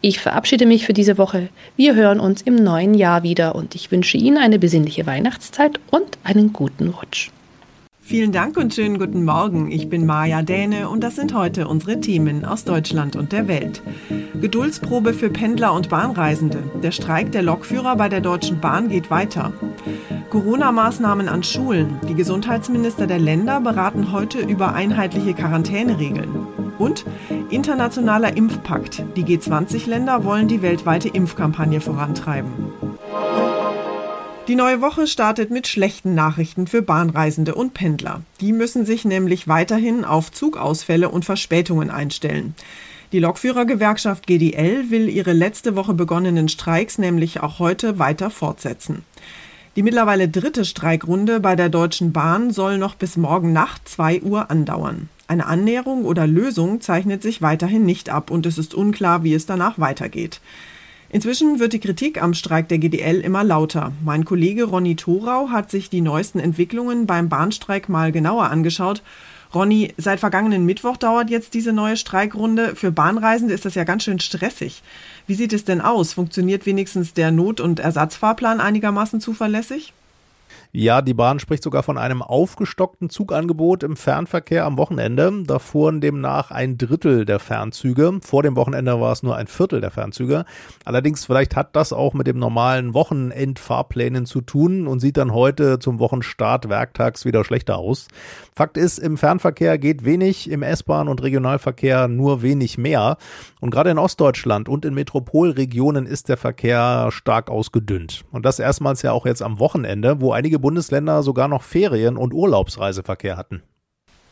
Ich verabschiede mich für diese Woche. Wir hören uns im neuen Jahr wieder und ich wünsche Ihnen eine besinnliche Weihnachtszeit und einen guten Rutsch. Vielen Dank und schönen guten Morgen. Ich bin Maja Däne und das sind heute unsere Themen aus Deutschland und der Welt. Geduldsprobe für Pendler und Bahnreisende. Der Streik der Lokführer bei der Deutschen Bahn geht weiter. Corona-Maßnahmen an Schulen. Die Gesundheitsminister der Länder beraten heute über einheitliche Quarantäneregeln. Und internationaler Impfpakt. Die G20-Länder wollen die weltweite Impfkampagne vorantreiben. Die neue Woche startet mit schlechten Nachrichten für Bahnreisende und Pendler. Die müssen sich nämlich weiterhin auf Zugausfälle und Verspätungen einstellen. Die Lokführergewerkschaft GDL will ihre letzte Woche begonnenen Streiks nämlich auch heute weiter fortsetzen. Die mittlerweile dritte Streikrunde bei der Deutschen Bahn soll noch bis morgen Nacht 2 Uhr andauern. Eine Annäherung oder Lösung zeichnet sich weiterhin nicht ab und es ist unklar, wie es danach weitergeht. Inzwischen wird die Kritik am Streik der GDL immer lauter. Mein Kollege Ronny Thorau hat sich die neuesten Entwicklungen beim Bahnstreik mal genauer angeschaut. Ronny, seit vergangenen Mittwoch dauert jetzt diese neue Streikrunde. Für Bahnreisende ist das ja ganz schön stressig. Wie sieht es denn aus? Funktioniert wenigstens der Not- und Ersatzfahrplan einigermaßen zuverlässig? Ja, die Bahn spricht sogar von einem aufgestockten Zugangebot im Fernverkehr am Wochenende. Da fuhren demnach ein Drittel der Fernzüge. Vor dem Wochenende war es nur ein Viertel der Fernzüge. Allerdings, vielleicht hat das auch mit dem normalen Wochenendfahrplänen zu tun und sieht dann heute zum Wochenstart werktags wieder schlechter aus. Fakt ist, im Fernverkehr geht wenig, im S-Bahn- und Regionalverkehr nur wenig mehr. Und gerade in Ostdeutschland und in Metropolregionen ist der Verkehr stark ausgedünnt. Und das erstmals ja auch jetzt am Wochenende, wo einige Bundesländer sogar noch Ferien- und Urlaubsreiseverkehr hatten.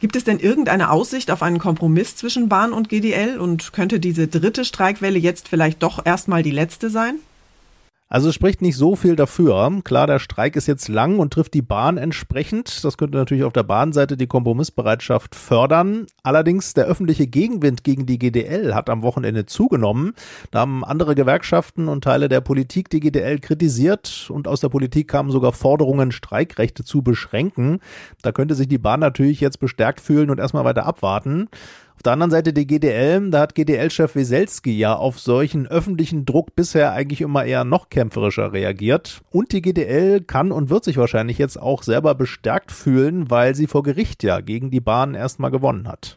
Gibt es denn irgendeine Aussicht auf einen Kompromiss zwischen Bahn und GDL und könnte diese dritte Streikwelle jetzt vielleicht doch erstmal die letzte sein? Also es spricht nicht so viel dafür. Klar, der Streik ist jetzt lang und trifft die Bahn entsprechend. Das könnte natürlich auf der Bahnseite die Kompromissbereitschaft fördern. Allerdings der öffentliche Gegenwind gegen die GDL hat am Wochenende zugenommen. Da haben andere Gewerkschaften und Teile der Politik die GDL kritisiert und aus der Politik kamen sogar Forderungen, Streikrechte zu beschränken. Da könnte sich die Bahn natürlich jetzt bestärkt fühlen und erstmal weiter abwarten. Auf der anderen Seite die GDL, da hat GDL-Chef Weselski ja auf solchen öffentlichen Druck bisher eigentlich immer eher noch kämpferischer reagiert. Und die GDL kann und wird sich wahrscheinlich jetzt auch selber bestärkt fühlen, weil sie vor Gericht ja gegen die Bahn erstmal gewonnen hat.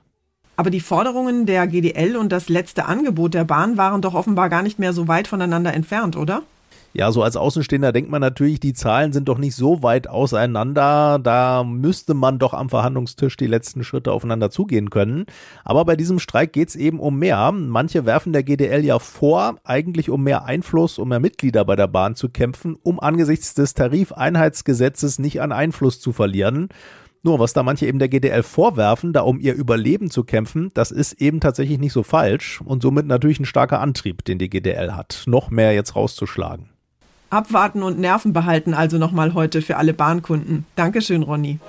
Aber die Forderungen der GDL und das letzte Angebot der Bahn waren doch offenbar gar nicht mehr so weit voneinander entfernt, oder? Ja, so als Außenstehender denkt man natürlich, die Zahlen sind doch nicht so weit auseinander. Da müsste man doch am Verhandlungstisch die letzten Schritte aufeinander zugehen können. Aber bei diesem Streik geht's eben um mehr. Manche werfen der GDL ja vor, eigentlich um mehr Einfluss, um mehr Mitglieder bei der Bahn zu kämpfen, um angesichts des Tarifeinheitsgesetzes nicht an Einfluss zu verlieren. Nur was da manche eben der GDL vorwerfen, da um ihr Überleben zu kämpfen, das ist eben tatsächlich nicht so falsch und somit natürlich ein starker Antrieb, den die GDL hat, noch mehr jetzt rauszuschlagen. Abwarten und Nerven behalten also nochmal heute für alle Bahnkunden. Dankeschön, Ronny.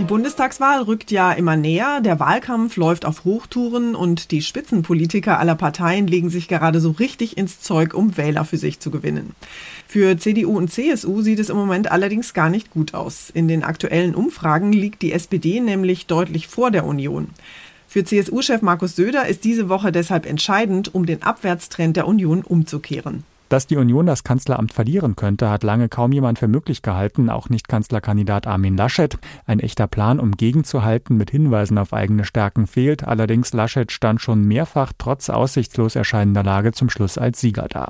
Die Bundestagswahl rückt ja immer näher, der Wahlkampf läuft auf Hochtouren und die Spitzenpolitiker aller Parteien legen sich gerade so richtig ins Zeug, um Wähler für sich zu gewinnen. Für CDU und CSU sieht es im Moment allerdings gar nicht gut aus. In den aktuellen Umfragen liegt die SPD nämlich deutlich vor der Union. Für CSU-Chef Markus Söder ist diese Woche deshalb entscheidend, um den Abwärtstrend der Union umzukehren. Dass die Union das Kanzleramt verlieren könnte, hat lange kaum jemand für möglich gehalten, auch nicht Kanzlerkandidat Armin Laschet. Ein echter Plan, um gegenzuhalten mit Hinweisen auf eigene Stärken fehlt. Allerdings Laschet stand schon mehrfach trotz aussichtslos erscheinender Lage zum Schluss als Sieger da.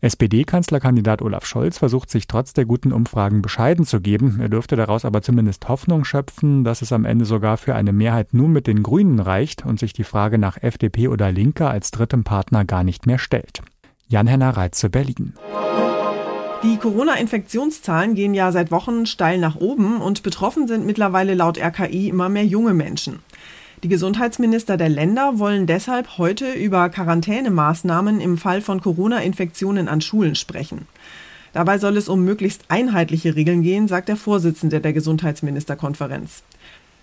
SPD-Kanzlerkandidat Olaf Scholz versucht sich trotz der guten Umfragen bescheiden zu geben. Er dürfte daraus aber zumindest Hoffnung schöpfen, dass es am Ende sogar für eine Mehrheit nur mit den Grünen reicht und sich die Frage nach FDP oder Linke als drittem Partner gar nicht mehr stellt. Jan-Henner Reitze, Berlin. Die Corona-Infektionszahlen gehen ja seit Wochen steil nach oben und betroffen sind mittlerweile laut RKI immer mehr junge Menschen. Die Gesundheitsminister der Länder wollen deshalb heute über Quarantänemaßnahmen im Fall von Corona-Infektionen an Schulen sprechen. Dabei soll es um möglichst einheitliche Regeln gehen, sagt der Vorsitzende der Gesundheitsministerkonferenz.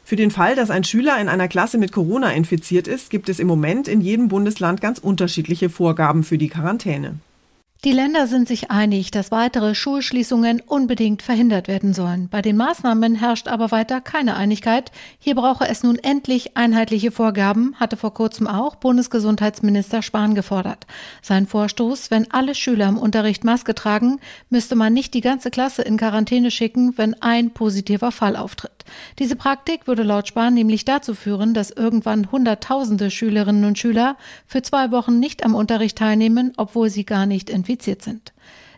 Für den Fall, dass ein Schüler in einer Klasse mit Corona infiziert ist, gibt es im Moment in jedem Bundesland ganz unterschiedliche Vorgaben für die Quarantäne. Die Länder sind sich einig, dass weitere Schulschließungen unbedingt verhindert werden sollen. Bei den Maßnahmen herrscht aber weiter keine Einigkeit. Hier brauche es nun endlich einheitliche Vorgaben, hatte vor kurzem auch Bundesgesundheitsminister Spahn gefordert. Sein Vorstoß, wenn alle Schüler im Unterricht Maske tragen, müsste man nicht die ganze Klasse in Quarantäne schicken, wenn ein positiver Fall auftritt. Diese Praktik würde laut Spahn nämlich dazu führen, dass irgendwann Hunderttausende Schülerinnen und Schüler für zwei Wochen nicht am Unterricht teilnehmen, obwohl sie gar nicht infiziert sind.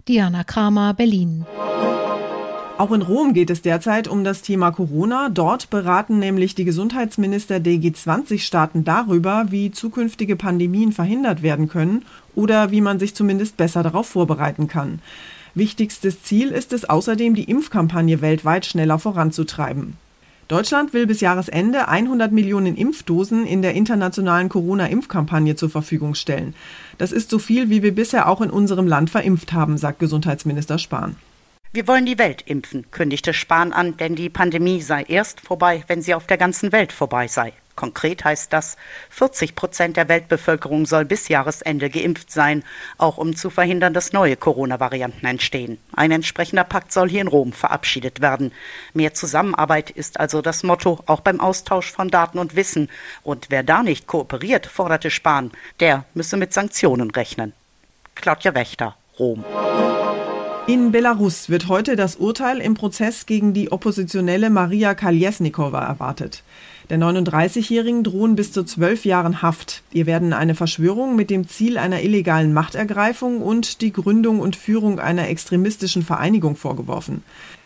Diana Kramer, Berlin. Auch in Rom geht es derzeit um das Thema Corona. Dort beraten nämlich die Gesundheitsminister der G20-Staaten darüber, wie zukünftige Pandemien verhindert werden können oder wie man sich zumindest besser darauf vorbereiten kann. Wichtigstes Ziel ist es außerdem, die Impfkampagne weltweit schneller voranzutreiben. Deutschland will bis Jahresende 100 Millionen Impfdosen in der internationalen Corona-Impfkampagne zur Verfügung stellen. Das ist so viel, wie wir bisher auch in unserem Land verimpft haben, sagt Gesundheitsminister Spahn. Wir wollen die Welt impfen, kündigte Spahn an, denn die Pandemie sei erst vorbei, wenn sie auf der ganzen Welt vorbei sei. Konkret heißt das, 40 Prozent der Weltbevölkerung soll bis Jahresende geimpft sein, auch um zu verhindern, dass neue Corona-Varianten entstehen. Ein entsprechender Pakt soll hier in Rom verabschiedet werden. Mehr Zusammenarbeit ist also das Motto, auch beim Austausch von Daten und Wissen. Und wer da nicht kooperiert, forderte Spahn, der müsse mit Sanktionen rechnen. Claudia Wächter, Rom. In Belarus wird heute das Urteil im Prozess gegen die Oppositionelle Maria Kaljesnikova erwartet. Der 39-Jährigen drohen bis zu zwölf Jahren Haft. Ihr werden eine Verschwörung mit dem Ziel einer illegalen Machtergreifung und die Gründung und Führung einer extremistischen Vereinigung vorgeworfen.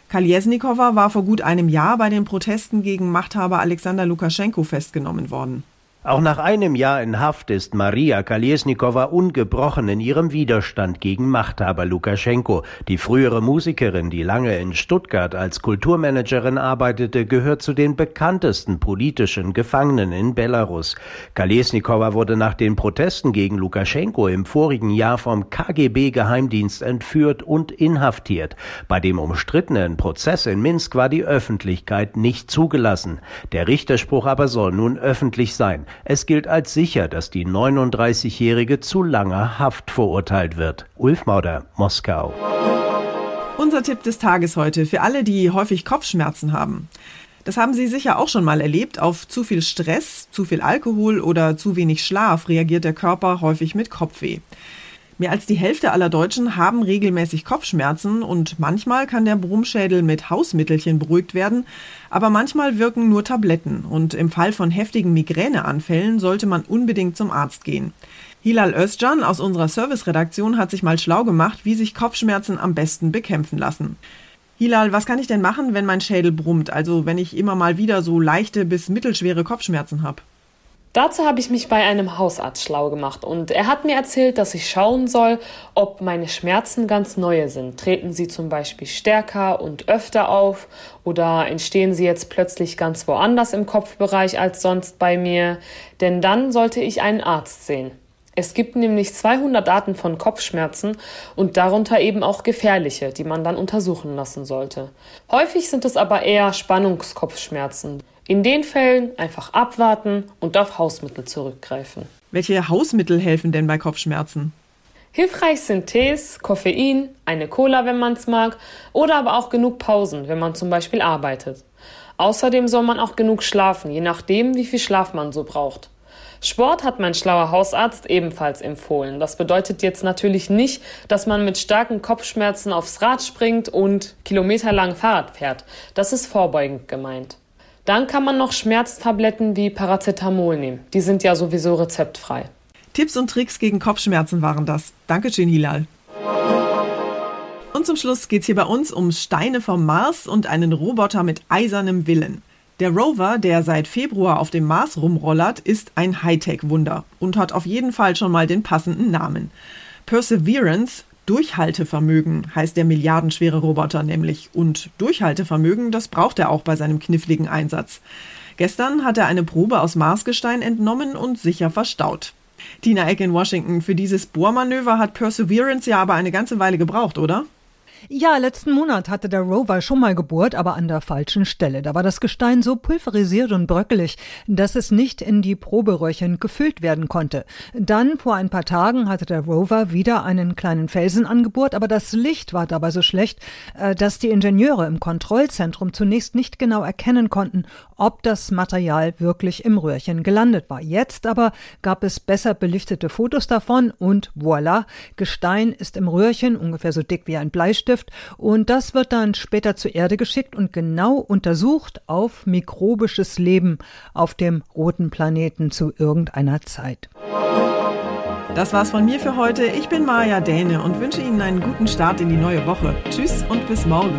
Kaljesnikova war vor gut einem Jahr bei den Protesten gegen Machthaber Alexander Lukaschenko festgenommen worden. Auch nach einem Jahr in Haft ist Maria Kalesnikova ungebrochen in ihrem Widerstand gegen Machthaber Lukaschenko. Die frühere Musikerin, die lange in Stuttgart als Kulturmanagerin arbeitete, gehört zu den bekanntesten politischen Gefangenen in Belarus. Kalesnikova wurde nach den Protesten gegen Lukaschenko im vorigen Jahr vom KGB-Geheimdienst entführt und inhaftiert. Bei dem umstrittenen Prozess in Minsk war die Öffentlichkeit nicht zugelassen. Der Richterspruch aber soll nun öffentlich sein. Es gilt als sicher, dass die 39-Jährige zu langer Haft verurteilt wird. Ulf Mauder, Moskau. Unser Tipp des Tages heute für alle, die häufig Kopfschmerzen haben. Das haben Sie sicher auch schon mal erlebt. Auf zu viel Stress, zu viel Alkohol oder zu wenig Schlaf reagiert der Körper häufig mit Kopfweh. Mehr als die Hälfte aller Deutschen haben regelmäßig Kopfschmerzen und manchmal kann der Brummschädel mit Hausmittelchen beruhigt werden, aber manchmal wirken nur Tabletten und im Fall von heftigen Migräneanfällen sollte man unbedingt zum Arzt gehen. Hilal Özcan aus unserer Serviceredaktion hat sich mal schlau gemacht, wie sich Kopfschmerzen am besten bekämpfen lassen. Hilal, was kann ich denn machen, wenn mein Schädel brummt, also wenn ich immer mal wieder so leichte bis mittelschwere Kopfschmerzen habe? Dazu habe ich mich bei einem Hausarzt schlau gemacht und er hat mir erzählt, dass ich schauen soll, ob meine Schmerzen ganz neue sind. Treten sie zum Beispiel stärker und öfter auf oder entstehen sie jetzt plötzlich ganz woanders im Kopfbereich als sonst bei mir? Denn dann sollte ich einen Arzt sehen. Es gibt nämlich 200 Arten von Kopfschmerzen und darunter eben auch gefährliche, die man dann untersuchen lassen sollte. Häufig sind es aber eher Spannungskopfschmerzen. In den Fällen einfach abwarten und auf Hausmittel zurückgreifen. Welche Hausmittel helfen denn bei Kopfschmerzen? Hilfreich sind Tees, Koffein, eine Cola, wenn man es mag, oder aber auch genug Pausen, wenn man zum Beispiel arbeitet. Außerdem soll man auch genug schlafen, je nachdem, wie viel Schlaf man so braucht. Sport hat mein schlauer Hausarzt ebenfalls empfohlen. Das bedeutet jetzt natürlich nicht, dass man mit starken Kopfschmerzen aufs Rad springt und kilometerlang Fahrrad fährt. Das ist vorbeugend gemeint. Dann kann man noch Schmerztabletten wie Paracetamol nehmen. Die sind ja sowieso rezeptfrei. Tipps und Tricks gegen Kopfschmerzen waren das. Dankeschön, Hilal. Und zum Schluss geht es hier bei uns um Steine vom Mars und einen Roboter mit eisernem Willen. Der Rover, der seit Februar auf dem Mars rumrollert, ist ein Hightech-Wunder und hat auf jeden Fall schon mal den passenden Namen. Perseverance Durchhaltevermögen heißt der milliardenschwere Roboter nämlich. Und Durchhaltevermögen, das braucht er auch bei seinem kniffligen Einsatz. Gestern hat er eine Probe aus Marsgestein entnommen und sicher verstaut. Tina Eck in Washington, für dieses Bohrmanöver hat Perseverance ja aber eine ganze Weile gebraucht, oder? Ja, letzten Monat hatte der Rover schon mal gebohrt, aber an der falschen Stelle. Da war das Gestein so pulverisiert und bröckelig, dass es nicht in die Proberöhrchen gefüllt werden konnte. Dann, vor ein paar Tagen, hatte der Rover wieder einen kleinen Felsen angebohrt, aber das Licht war dabei so schlecht, äh, dass die Ingenieure im Kontrollzentrum zunächst nicht genau erkennen konnten, ob das Material wirklich im Röhrchen gelandet war. Jetzt aber gab es besser belichtete Fotos davon und voilà, Gestein ist im Röhrchen ungefähr so dick wie ein Bleistift und das wird dann später zur Erde geschickt und genau untersucht auf mikrobisches Leben auf dem roten Planeten zu irgendeiner Zeit. Das war's von mir für heute. Ich bin Maja Däne und wünsche Ihnen einen guten Start in die neue Woche. Tschüss und bis morgen.